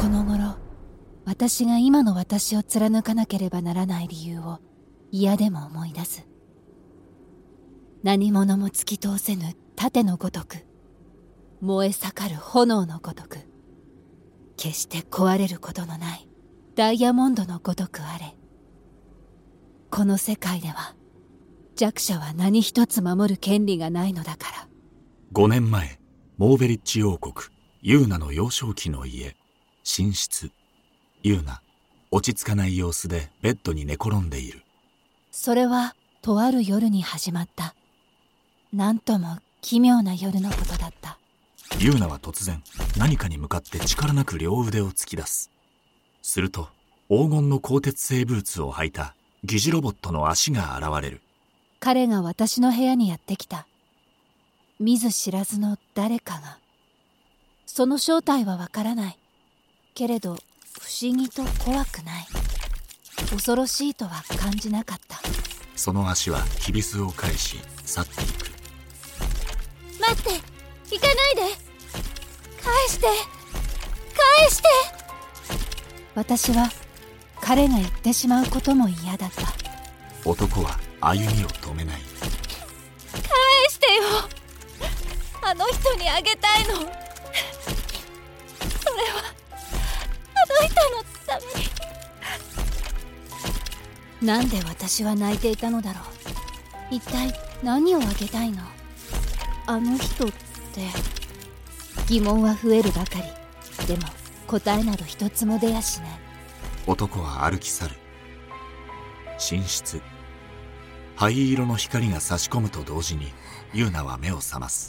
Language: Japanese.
この頃私が今の私を貫かなければならない理由を嫌でも思い出す。何者も突き通せぬ盾のごとく燃え盛る炎のごとく決して壊れることのないダイヤモンドのごとくあれ。この世界では弱者は何一つ守る権利がないのだから。5年前モーベリッジ王国ユーナの幼少期の家。寝室。ユーナ落ち着かない様子でベッドに寝転んでいる。それはとある夜に始まった。なんとも奇妙な夜のことだった。ユーナは突然何かに向かって力なく両腕を突き出す。すると黄金の鋼鉄製ブーツを履いた疑似ロボットの足が現れる。彼が私の部屋にやってきた。見ず知らずの誰かが。その正体はわからないけれど不思議と怖くない。恐ろしいとは感じなかった。その足はきびすを返し去っていく。待って行かないで。返して。返して。私は彼が言ってしまうことも嫌だった。男は歩みを止めない。返してよ。あの人にあげたいの。それはなんで私は泣いていたのだろう。一体何をあげたいの？あの人って。疑問は増えるばかり。でも答えなど一つも出やしない。男は歩き去る。寝室。灰色の光が差し込むと同時にユーナは目を覚ます。